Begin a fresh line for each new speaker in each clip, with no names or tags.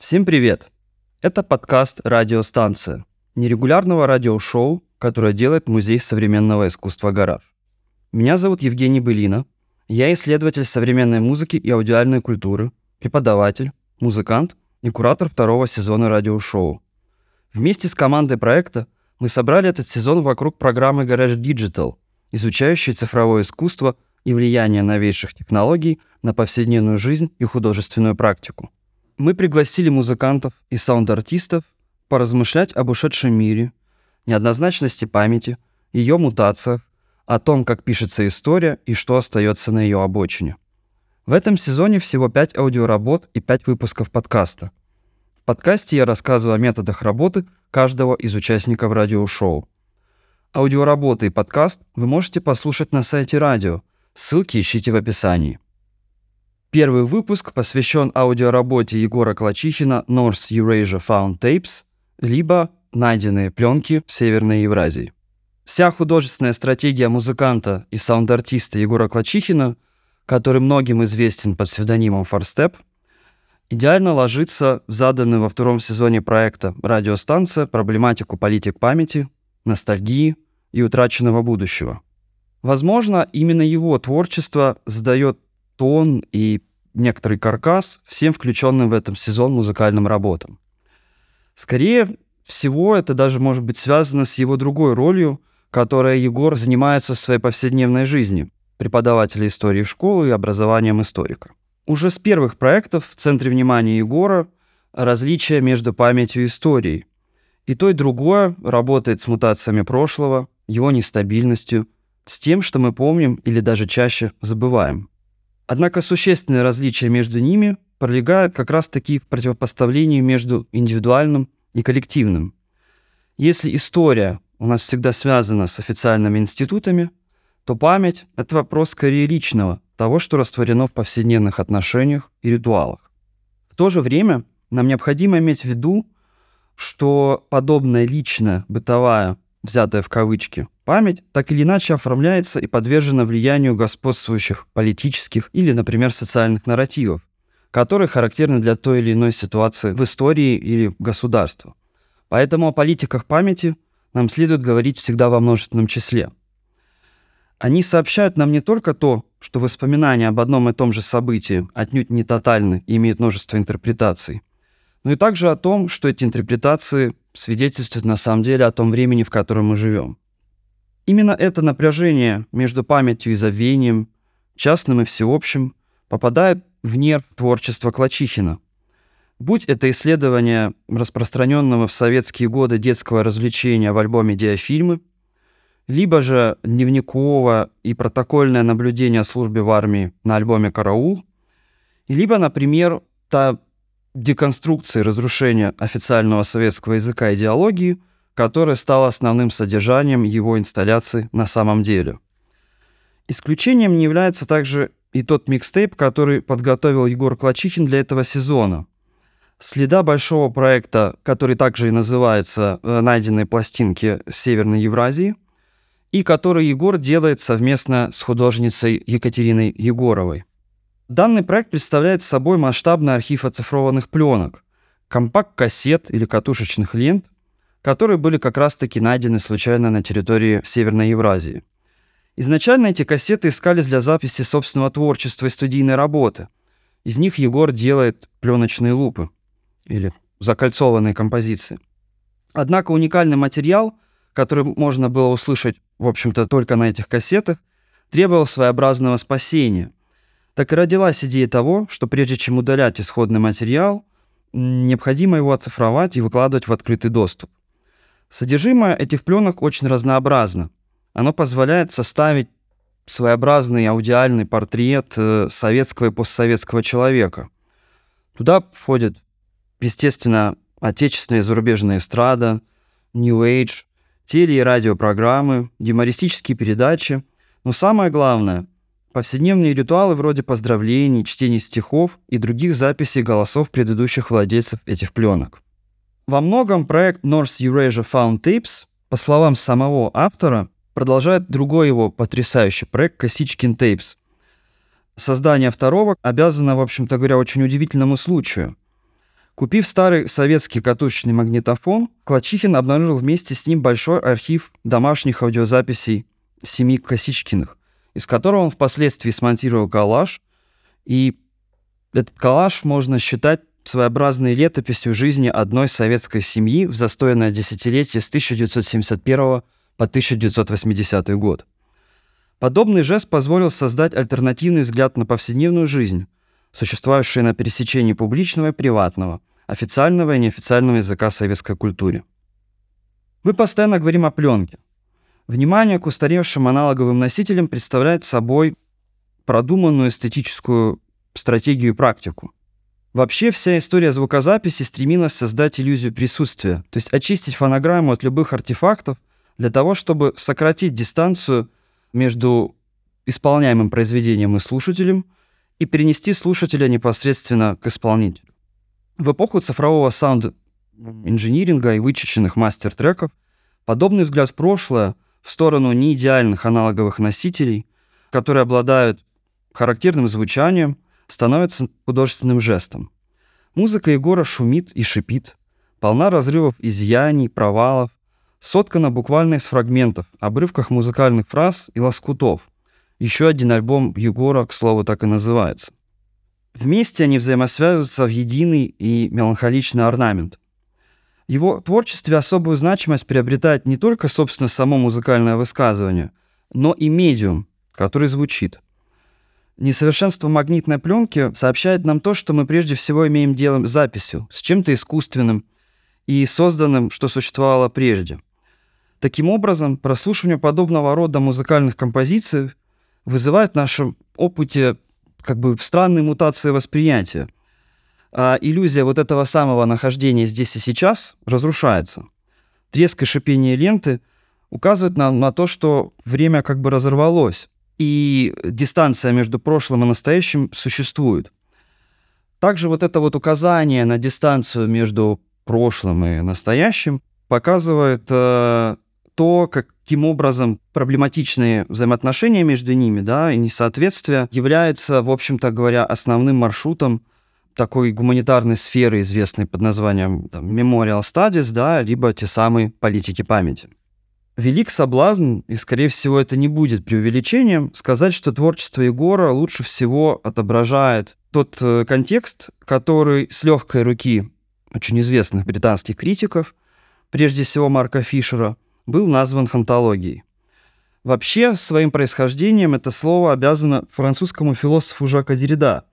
Всем привет! Это подкаст «Радиостанция» нерегулярного радиошоу, которое делает Музей современного искусства «Гараж». Меня зовут Евгений Былина. Я исследователь современной музыки и аудиальной культуры, преподаватель, музыкант и куратор второго сезона радиошоу. Вместе с командой проекта мы собрали этот сезон вокруг программы Garage Digital, изучающей цифровое искусство и влияние новейших технологий на повседневную жизнь и художественную практику – мы пригласили музыкантов и саунд-артистов поразмышлять об ушедшем мире, неоднозначности памяти, ее мутациях, о том, как пишется история и что остается на ее обочине. В этом сезоне всего 5 аудиоработ и 5 выпусков подкаста. В подкасте я рассказываю о методах работы каждого из участников радиошоу. Аудиоработы и подкаст вы можете послушать на сайте радио. Ссылки ищите в описании. Первый выпуск посвящен аудиоработе Егора Клачихина North Eurasia Found Tapes, либо «Найденные пленки в Северной Евразии». Вся художественная стратегия музыканта и саунд-артиста Егора Клачихина, который многим известен под псевдонимом Форстеп, идеально ложится в заданную во втором сезоне проекта «Радиостанция» проблематику политик памяти, ностальгии и утраченного будущего. Возможно, именно его творчество задает тон и некоторый каркас всем включенным в этом сезон музыкальным работам. Скорее всего, это даже может быть связано с его другой ролью, которой Егор занимается в своей повседневной жизни, преподавателя истории в школу и образованием историка. Уже с первых проектов в центре внимания Егора различие между памятью и историей. И то, и другое работает с мутациями прошлого, его нестабильностью, с тем, что мы помним или даже чаще забываем. Однако существенное различие между ними пролегает как раз-таки в противопоставлении между индивидуальным и коллективным. Если история у нас всегда связана с официальными институтами, то память — это вопрос скорее личного, того, что растворено в повседневных отношениях и ритуалах. В то же время нам необходимо иметь в виду, что подобная личная, бытовая, взятая в кавычки, Память так или иначе оформляется и подвержена влиянию господствующих политических или, например, социальных нарративов, которые характерны для той или иной ситуации в истории или государства. Поэтому о политиках памяти нам следует говорить всегда во множественном числе. Они сообщают нам не только то, что воспоминания об одном и том же событии отнюдь не тотальны и имеют множество интерпретаций, но и также о том, что эти интерпретации свидетельствуют на самом деле о том времени, в котором мы живем. Именно это напряжение между памятью и забвением, частным и всеобщим, попадает в нерв творчества Клачихина. Будь это исследование распространенного в советские годы детского развлечения в альбоме «Диафильмы», либо же дневниковое и протокольное наблюдение о службе в армии на альбоме «Караул», либо, например, та деконструкция и разрушение официального советского языка идеологии – которое стало основным содержанием его инсталляции на самом деле. Исключением не является также и тот микстейп, который подготовил Егор Клачихин для этого сезона. Следа большого проекта, который также и называется э, «Найденные пластинки Северной Евразии», и который Егор делает совместно с художницей Екатериной Егоровой. Данный проект представляет собой масштабный архив оцифрованных пленок, компакт-кассет или катушечных лент – которые были как раз-таки найдены случайно на территории Северной Евразии. Изначально эти кассеты искались для записи собственного творчества и студийной работы. Из них Егор делает пленочные лупы или закольцованные композиции. Однако уникальный материал, который можно было услышать, в общем-то, только на этих кассетах, требовал своеобразного спасения. Так и родилась идея того, что прежде чем удалять исходный материал, необходимо его оцифровать и выкладывать в открытый доступ. Содержимое этих пленок очень разнообразно. Оно позволяет составить своеобразный аудиальный портрет э, советского и постсоветского человека. Туда входят, естественно, отечественная и зарубежная эстрада, New Age, теле- и радиопрограммы, юмористические передачи, но самое главное — повседневные ритуалы вроде поздравлений, чтения стихов и других записей голосов предыдущих владельцев этих пленок. Во многом проект North Eurasia Found Tapes, по словам самого автора, продолжает другой его потрясающий проект Косичкин Tapes. Создание второго обязано, в общем-то говоря, очень удивительному случаю. Купив старый советский катушечный магнитофон, Клачихин обнаружил вместе с ним большой архив домашних аудиозаписей семьи Косичкиных, из которого он впоследствии смонтировал коллаж. И этот коллаж можно считать своеобразной летописью жизни одной советской семьи в застойное десятилетие с 1971 по 1980 год. Подобный жест позволил создать альтернативный взгляд на повседневную жизнь, существующую на пересечении публичного и приватного, официального и неофициального языка советской культуре. Мы постоянно говорим о пленке. Внимание к устаревшим аналоговым носителям представляет собой продуманную эстетическую стратегию и практику. Вообще вся история звукозаписи стремилась создать иллюзию присутствия, то есть очистить фонограмму от любых артефактов для того, чтобы сократить дистанцию между исполняемым произведением и слушателем и перенести слушателя непосредственно к исполнителю. В эпоху цифрового саунд-инжиниринга и вычищенных мастер-треков подобный взгляд в прошлое в сторону неидеальных аналоговых носителей, которые обладают характерным звучанием, становится художественным жестом. Музыка Егора шумит и шипит, полна разрывов изъяний, провалов, соткана буквально из фрагментов, обрывках музыкальных фраз и лоскутов. Еще один альбом Егора, к слову, так и называется. Вместе они взаимосвязываются в единый и меланхоличный орнамент. В его творчестве особую значимость приобретает не только, собственно, само музыкальное высказывание, но и медиум, который звучит. Несовершенство магнитной пленки сообщает нам то, что мы прежде всего имеем дело с записью, с чем-то искусственным и созданным, что существовало прежде – Таким образом, прослушивание подобного рода музыкальных композиций вызывает в нашем опыте как бы странные мутации восприятия. А иллюзия вот этого самого нахождения здесь и сейчас разрушается. Треск и шипение ленты указывают нам на то, что время как бы разорвалось, и дистанция между прошлым и настоящим существует. Также вот это вот указание на дистанцию между прошлым и настоящим показывает э, то, каким образом проблематичные взаимоотношения между ними, да, и несоответствие является, в общем-то говоря, основным маршрутом такой гуманитарной сферы, известной под названием там, Memorial Studies, да, либо те самые политики памяти. Велик соблазн, и, скорее всего, это не будет преувеличением, сказать, что творчество Егора лучше всего отображает тот э, контекст, который с легкой руки очень известных британских критиков, прежде всего Марка Фишера, был назван хантологией. Вообще, своим происхождением это слово обязано французскому философу Жака Деррида,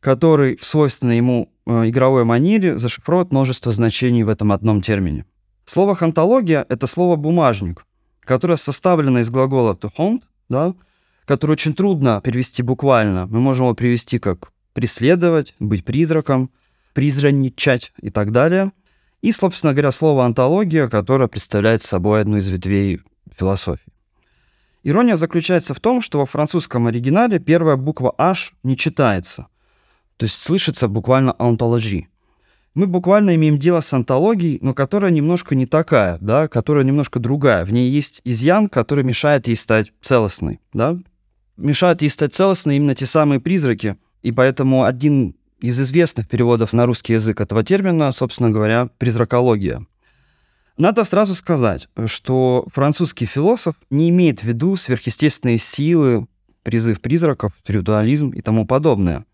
который в свойственной ему э, игровой манере зашифровывает множество значений в этом одном термине. Слово «хантология» — это слово «бумажник», которое составлено из глагола «to haunt», да, который очень трудно перевести буквально. Мы можем его привести как «преследовать», «быть призраком», «призраничать» и так далее — и, собственно говоря, слово «антология», которое представляет собой одну из ветвей философии. Ирония заключается в том, что во французском оригинале первая буква «h» не читается. То есть слышится буквально «антологи». Мы буквально имеем дело с антологией, но которая немножко не такая, да, которая немножко другая. В ней есть изъян, который мешает ей стать целостной, да. Мешают ей стать целостной именно те самые призраки, и поэтому один из известных переводов на русский язык этого термина, собственно говоря, призракология. Надо сразу сказать, что французский философ не имеет в виду сверхъестественные силы, призыв призраков, спиритуализм и тому подобное.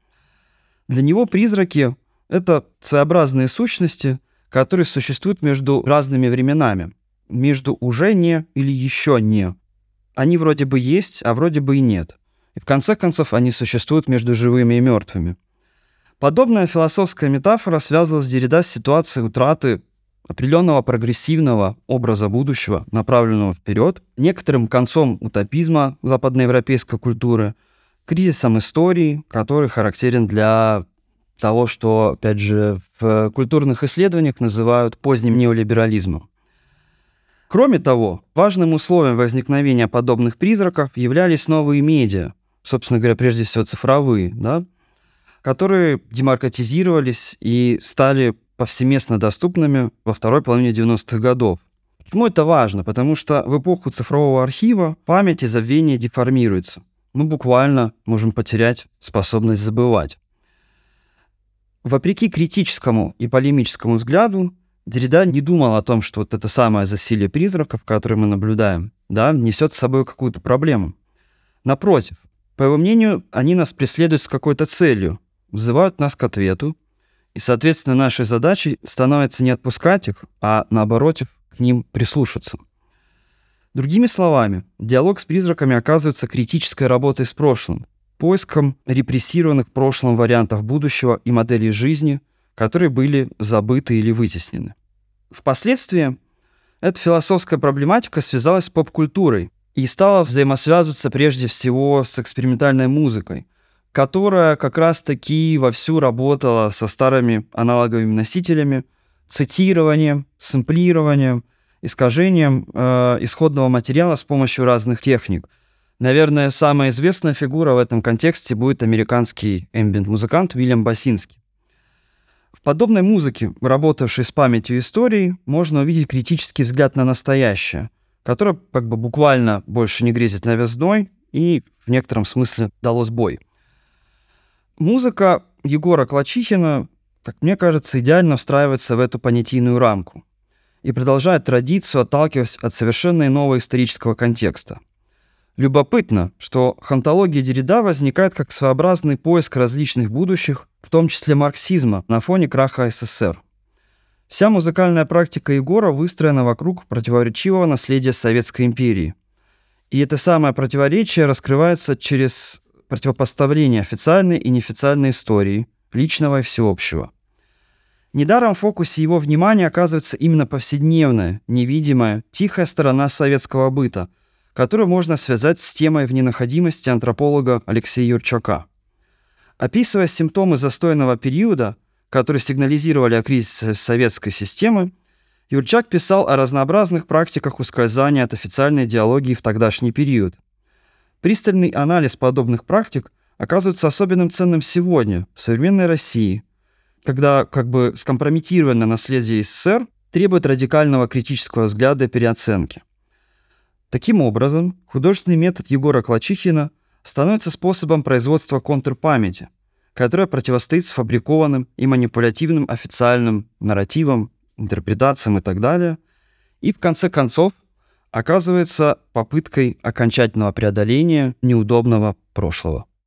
Для него призраки — это своеобразные сущности, которые существуют между разными временами, между уже не или еще не. Они вроде бы есть, а вроде бы и нет. И в конце концов они существуют между живыми и мертвыми. Подобная философская метафора связывалась Деррида с ситуацией утраты определенного прогрессивного образа будущего, направленного вперед, некоторым концом утопизма западноевропейской культуры, кризисом истории, который характерен для того, что, опять же, в культурных исследованиях называют поздним неолиберализмом. Кроме того, важным условием возникновения подобных призраков являлись новые медиа, собственно говоря, прежде всего цифровые, да, которые демаркетизировались и стали повсеместно доступными во второй половине 90-х годов. Почему это важно? Потому что в эпоху цифрового архива память и забвение деформируется. Мы буквально можем потерять способность забывать. Вопреки критическому и полемическому взгляду, Деррида не думал о том, что вот это самое засилие призраков, которое мы наблюдаем, да, несет с собой какую-то проблему. Напротив, по его мнению, они нас преследуют с какой-то целью, вызывают нас к ответу, и, соответственно, нашей задачей становится не отпускать их, а, наоборот, к ним прислушаться. Другими словами, диалог с призраками оказывается критической работой с прошлым, поиском репрессированных в прошлом вариантов будущего и моделей жизни, которые были забыты или вытеснены. Впоследствии эта философская проблематика связалась с поп-культурой и стала взаимосвязываться прежде всего с экспериментальной музыкой, которая как раз-таки вовсю работала со старыми аналоговыми носителями, цитированием, сэмплированием, искажением э, исходного материала с помощью разных техник. Наверное, самая известная фигура в этом контексте будет американский эмбиент-музыкант Уильям Басинский. В подобной музыке, работавшей с памятью истории, можно увидеть критический взгляд на настоящее, которое как бы буквально больше не грезит новизной и в некотором смысле дало сбой – Музыка Егора Клачихина, как мне кажется, идеально встраивается в эту понятийную рамку и продолжает традицию, отталкиваясь от совершенно иного исторического контекста. Любопытно, что хантология Деррида возникает как своеобразный поиск различных будущих, в том числе марксизма, на фоне краха СССР. Вся музыкальная практика Егора выстроена вокруг противоречивого наследия Советской империи. И это самое противоречие раскрывается через противопоставление официальной и неофициальной истории, личного и всеобщего. Недаром в фокусе его внимания оказывается именно повседневная, невидимая, тихая сторона советского быта, которую можно связать с темой вненаходимости антрополога Алексея Юрчака. Описывая симптомы застойного периода, которые сигнализировали о кризисе советской системы, Юрчак писал о разнообразных практиках ускользания от официальной идеологии в тогдашний период – Пристальный анализ подобных практик оказывается особенным ценным сегодня, в современной России, когда как бы скомпрометированное наследие СССР требует радикального критического взгляда и переоценки. Таким образом, художественный метод Егора Клачихина становится способом производства контрпамяти, которая противостоит сфабрикованным и манипулятивным официальным нарративам, интерпретациям и так далее, и в конце концов оказывается попыткой окончательного преодоления неудобного прошлого.